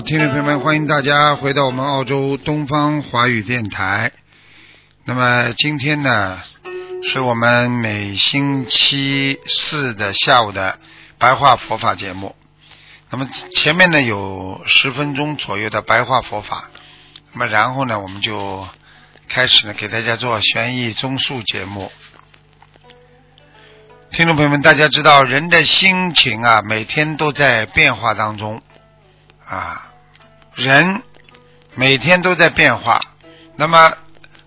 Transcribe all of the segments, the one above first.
听众朋友们，欢迎大家回到我们澳洲东方华语电台。那么今天呢，是我们每星期四的下午的白话佛法节目。那么前面呢有十分钟左右的白话佛法，那么然后呢我们就开始呢给大家做悬疑综述节目。听众朋友们，大家知道人的心情啊，每天都在变化当中啊，人每天都在变化，那么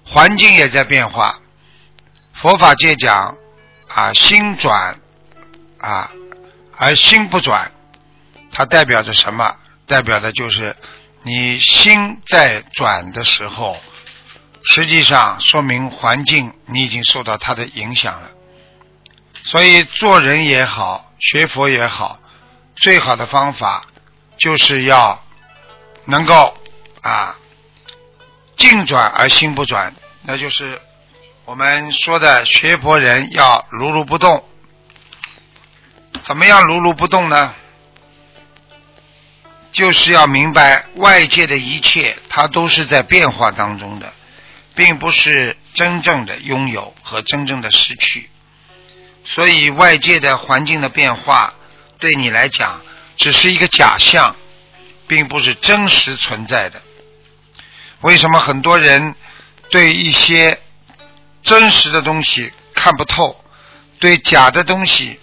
环境也在变化。佛法界讲啊，心转啊，而心不转，它代表着什么？代表的就是你心在转的时候，实际上说明环境你已经受到它的影响了。所以做人也好，学佛也好，最好的方法就是要能够啊静转而心不转，那就是我们说的学佛人要如如不动。怎么样如如不动呢？就是要明白外界的一切，它都是在变化当中的，并不是真正的拥有和真正的失去。所以外界的环境的变化，对你来讲只是一个假象，并不是真实存在的。为什么很多人对一些真实的东西看不透，对假的东西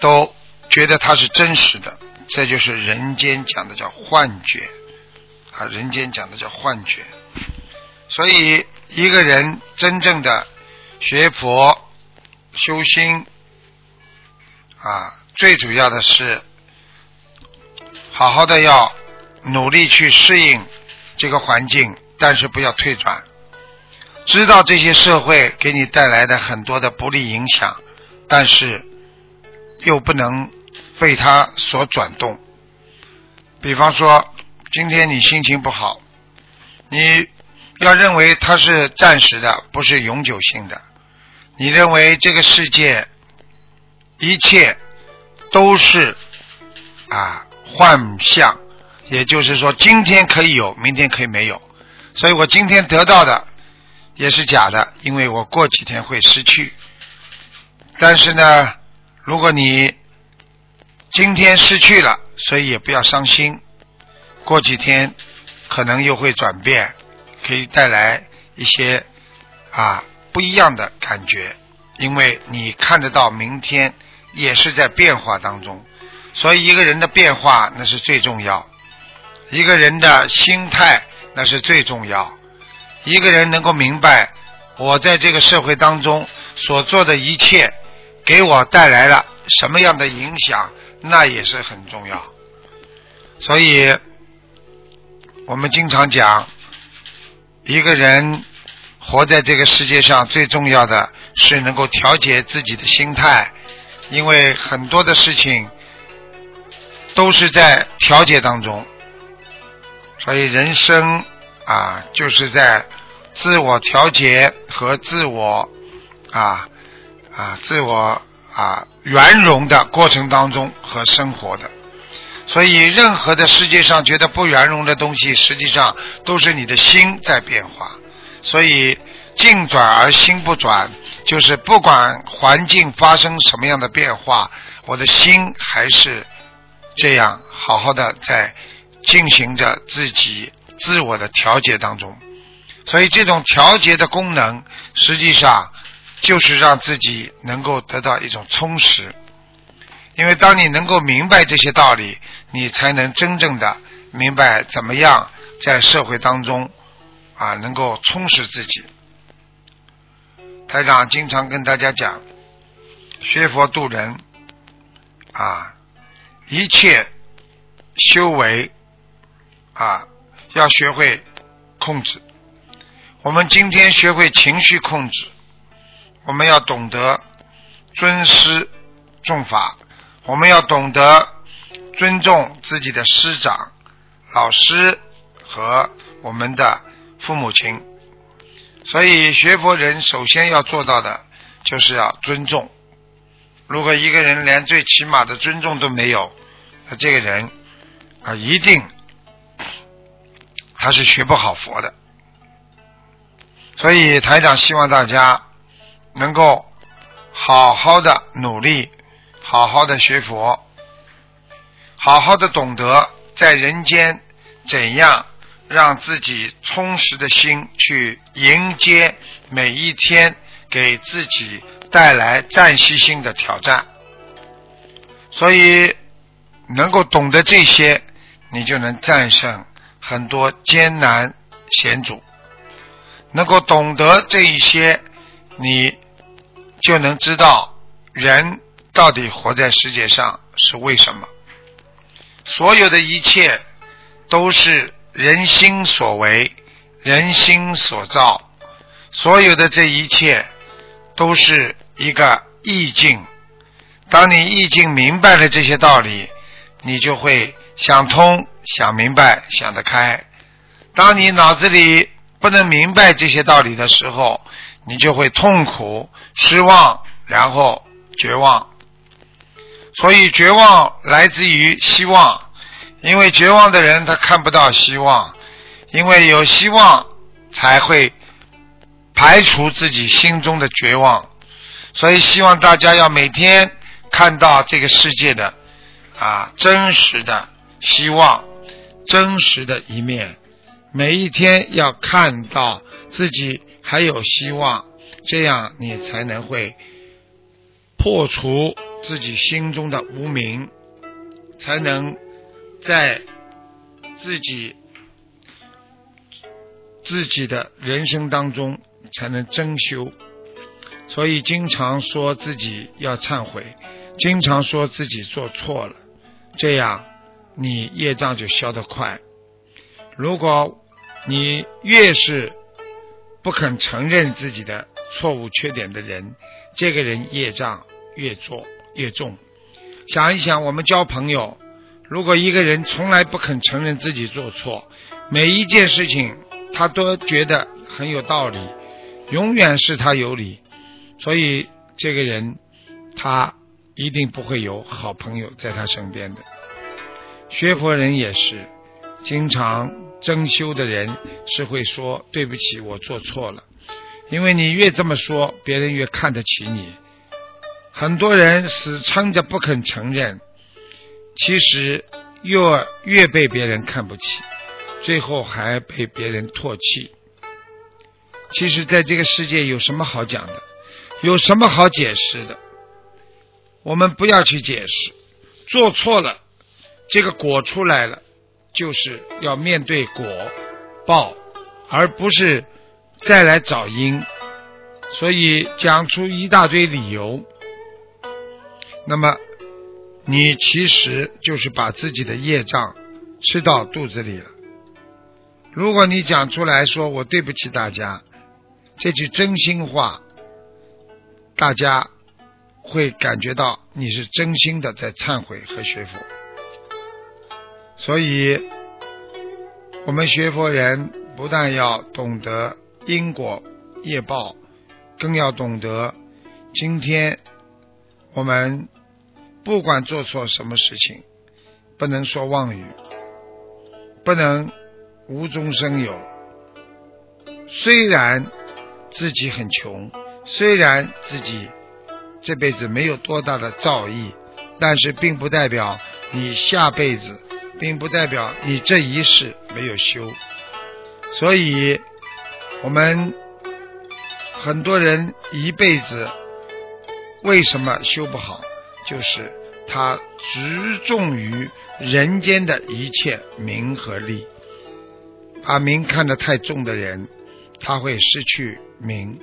都觉得它是真实的？这就是人间讲的叫幻觉啊！人间讲的叫幻觉。所以一个人真正的学佛修心。啊，最主要的是好好的要努力去适应这个环境，但是不要退转。知道这些社会给你带来的很多的不利影响，但是又不能被它所转动。比方说，今天你心情不好，你要认为它是暂时的，不是永久性的。你认为这个世界？一切都是啊幻象，也就是说，今天可以有，明天可以没有。所以我今天得到的也是假的，因为我过几天会失去。但是呢，如果你今天失去了，所以也不要伤心。过几天可能又会转变，可以带来一些啊不一样的感觉，因为你看得到明天。也是在变化当中，所以一个人的变化那是最重要，一个人的心态那是最重要，一个人能够明白我在这个社会当中所做的一切给我带来了什么样的影响，那也是很重要。所以我们经常讲，一个人活在这个世界上最重要的是能够调节自己的心态。因为很多的事情都是在调节当中，所以人生啊就是在自我调节和自我啊啊自我啊圆融的过程当中和生活的。所以任何的世界上觉得不圆融的东西，实际上都是你的心在变化。所以境转而心不转。就是不管环境发生什么样的变化，我的心还是这样好好的在进行着自己自我的调节当中。所以这种调节的功能，实际上就是让自己能够得到一种充实。因为当你能够明白这些道理，你才能真正的明白怎么样在社会当中啊能够充实自己。台长经常跟大家讲，学佛度人啊，一切修为啊，要学会控制。我们今天学会情绪控制，我们要懂得尊师重法，我们要懂得尊重自己的师长、老师和我们的父母亲。所以学佛人首先要做到的就是要尊重。如果一个人连最起码的尊重都没有，那这个人啊，一定他是学不好佛的。所以台长希望大家能够好好的努力，好好的学佛，好好的懂得在人间怎样让自己充实的心去迎接每一天给自己带来暂息性的挑战。所以能够懂得这些，你就能战胜很多艰难险阻。能够懂得这一些，你就能知道人到底活在世界上是为什么。所有的一切都是人心所为，人心所造。所有的这一切都是一个意境。当你意境明白了这些道理，你就会想通、想明白、想得开。当你脑子里不能明白这些道理的时候，你就会痛苦、失望，然后绝望。所以，绝望来自于希望，因为绝望的人他看不到希望，因为有希望才会排除自己心中的绝望。所以，希望大家要每天看到这个世界的啊真实的希望，真实的一面。每一天要看到自己还有希望，这样你才能会破除自己心中的无名，才能在自己自己的人生当中才能真修。所以经常说自己要忏悔，经常说自己做错了，这样你业障就消得快。如果你越是不肯承认自己的错误缺点的人，这个人业障越做越重。想一想，我们交朋友，如果一个人从来不肯承认自己做错，每一件事情他都觉得很有道理，永远是他有理，所以这个人他一定不会有好朋友在他身边的。学佛人也是。经常争修的人是会说对不起，我做错了。因为你越这么说，别人越看得起你。很多人死撑着不肯承认，其实越越被别人看不起，最后还被别人唾弃。其实，在这个世界有什么好讲的？有什么好解释的？我们不要去解释，做错了，这个果出来了。就是要面对果报，而不是再来找因，所以讲出一大堆理由，那么你其实就是把自己的业障吃到肚子里了。如果你讲出来说我对不起大家，这句真心话，大家会感觉到你是真心的在忏悔和学佛。所以，我们学佛人不但要懂得因果业报，更要懂得今天我们不管做错什么事情，不能说妄语，不能无中生有。虽然自己很穷，虽然自己这辈子没有多大的造诣，但是并不代表你下辈子。并不代表你这一世没有修，所以我们很多人一辈子为什么修不好，就是他执重于人间的一切名和利，把名看得太重的人，他会失去名；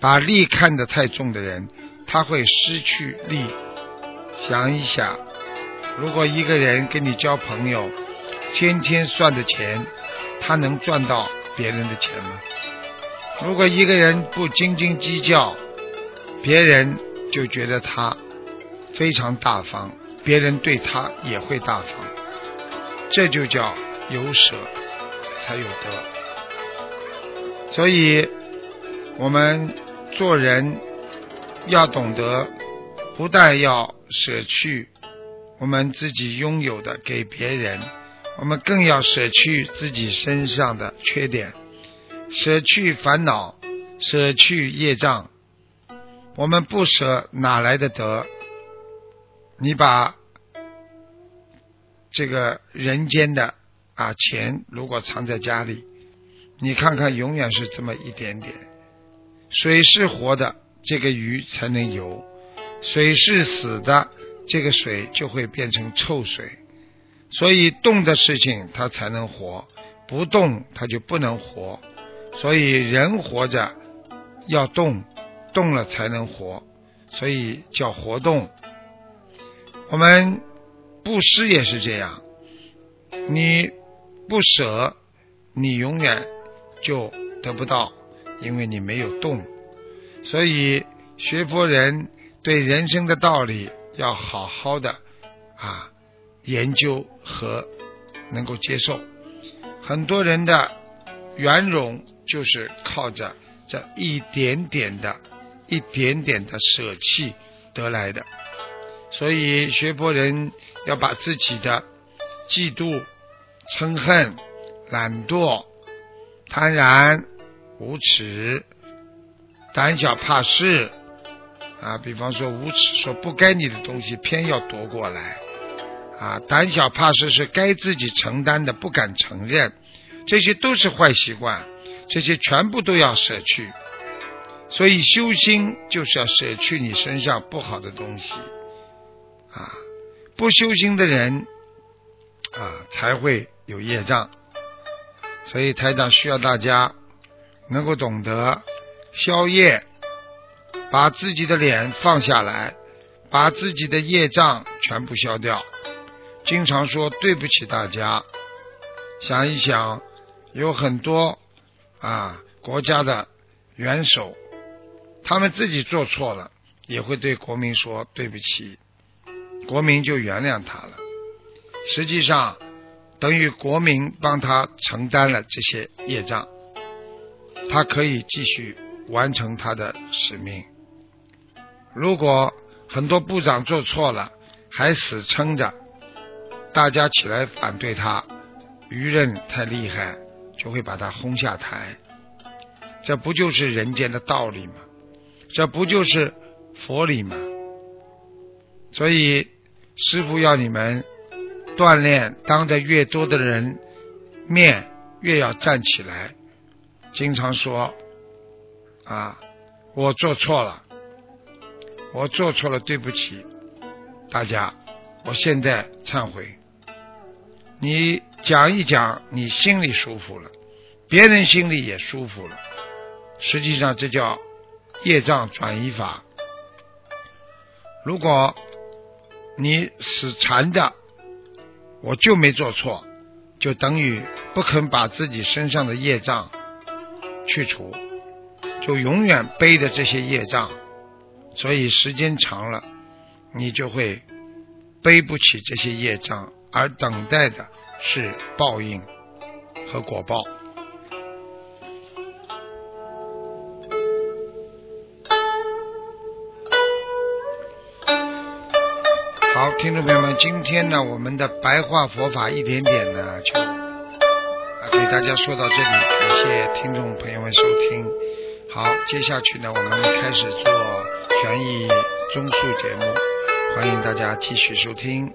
把利看得太重的人，他会失去利。想一想。如果一个人跟你交朋友，天天算的钱，他能赚到别人的钱吗？如果一个人不斤斤计较，别人就觉得他非常大方，别人对他也会大方，这就叫有舍才有得。所以，我们做人要懂得，不但要舍去我们自己拥有的给别人，我们更要舍去自己身上的缺点。舍去烦恼，舍去业障，我们不舍哪来的得？你把这个人间的啊钱，如果藏在家里，你看看，永远是这么一点点。水是活的，这个鱼才能游；水是死的，这个水就会变成臭水。所以动的事情它才能活，不动它就不能活。所以人活着要动，动了才能活，所以叫活动。我们布施也是这样，你不舍，你永远就得不到，因为你没有动。所以学佛人对人生的道理要好好的啊研究和能够接受。很多人的圆融。就是靠着这一点点的、一点点的舍弃得来的，所以学佛人要把自己的嫉妒、嗔恨、懒惰、贪婪、无耻、胆小怕事啊，比方说无耻，说不该你的东西偏要夺过来啊；胆小怕事是该自己承担的不敢承认，这些都是坏习惯。这些全部都要舍去，所以修心就是要舍去你身上不好的东西啊！不修心的人啊，才会有业障。所以台长需要大家能够懂得消业，把自己的脸放下来，把自己的业障全部消掉。经常说对不起大家，想一想，有很多。啊，国家的元首，他们自己做错了，也会对国民说对不起，国民就原谅他了。实际上，等于国民帮他承担了这些业障，他可以继续完成他的使命。如果很多部长做错了，还死撑着，大家起来反对他，舆论太厉害。就会把他轰下台，这不就是人间的道理吗？这不就是佛理吗？所以师傅要你们锻炼，当着越多的人面，越要站起来。经常说啊，我做错了，我做错了，对不起大家，我现在忏悔。你。讲一讲，你心里舒服了，别人心里也舒服了。实际上，这叫业障转移法。如果你死缠着，我就没做错，就等于不肯把自己身上的业障去除，就永远背着这些业障。所以时间长了，你就会背不起这些业障，而等待的。是报应和果报。好，听众朋友们，今天呢，我们的白话佛法一点点呢，就啊给大家说到这里，感谢听众朋友们收听。好，接下去呢，我们开始做悬疑综述节目，欢迎大家继续收听。